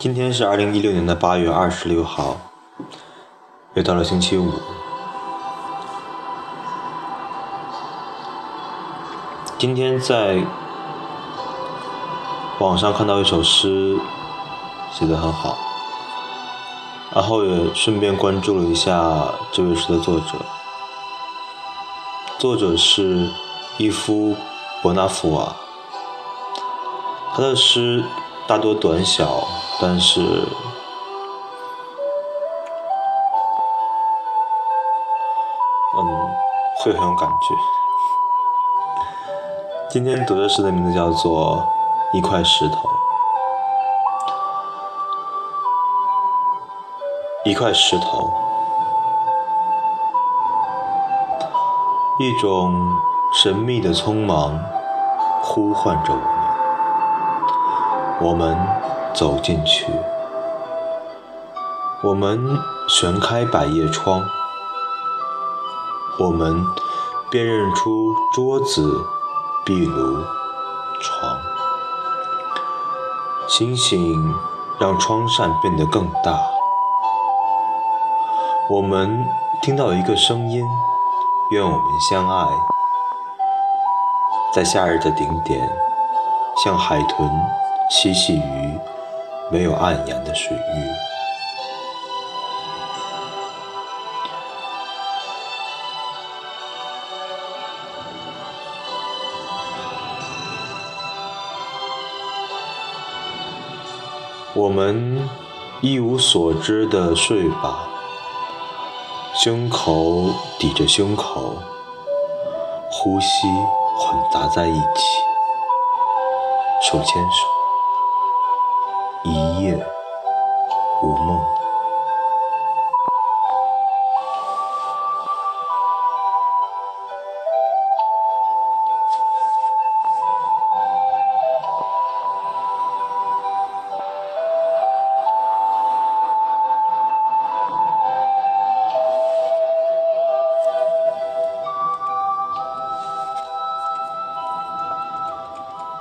今天是二零一六年的八月二十六号，又到了星期五。今天在网上看到一首诗，写的很好，然后也顺便关注了一下这位诗的作者。作者是伊夫·伯纳夫瓦，他的诗大多短小。但是，嗯，会很有感觉。今天读的诗的名字叫做《一块石头》。一块石头，一种神秘的匆忙呼唤着我们，我们。走进去，我们旋开百叶窗，我们辨认出桌子、壁炉、床。星星让窗扇变得更大。我们听到一个声音，愿我们相爱。在夏日的顶点，像海豚嬉戏于。没有暗阳的水域，我们一无所知的睡吧，胸口抵着胸口，呼吸混杂在一起，手牵手。一夜。